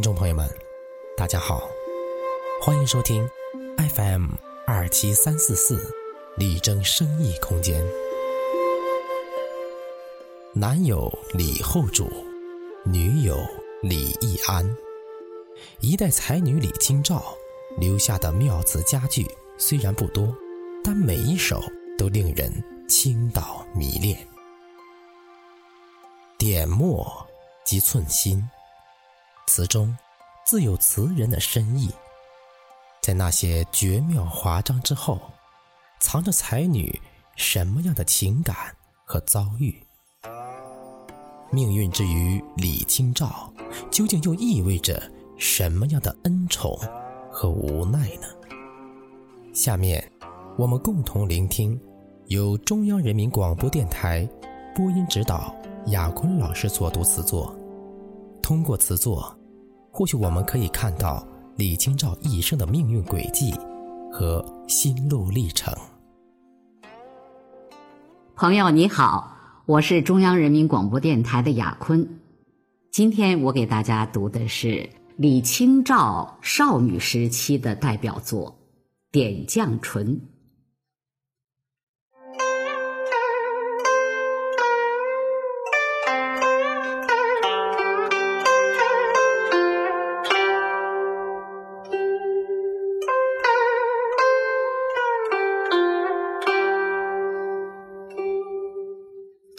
听众朋友们，大家好，欢迎收听 FM 二七三四四李征生意空间。男友李后主，女友李易安，一代才女李清照留下的妙词佳句虽然不多，但每一首都令人倾倒迷恋。点墨即寸心，词中自有词人的深意，在那些绝妙华章之后，藏着才女什么样的情感和遭遇？命运之于李清照，究竟又意味着什么样的恩宠和无奈呢？下面，我们共同聆听由中央人民广播电台播音指导雅坤老师所读词作。通过词作，或许我们可以看到李清照一生的命运轨迹和心路历程。朋友你好。我是中央人民广播电台的雅坤，今天我给大家读的是李清照少女时期的代表作《点绛唇》。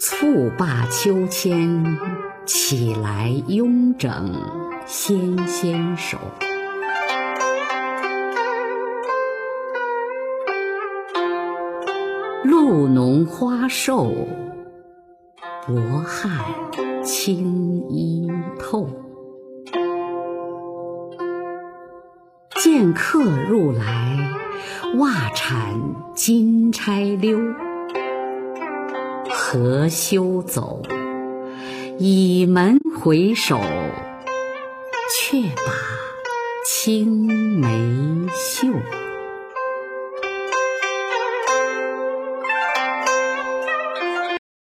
蹴罢秋千，起来慵整纤纤手。露浓花瘦，薄汗轻衣透。见客入来，袜铲金钗溜。何休走？倚门回首，却把青梅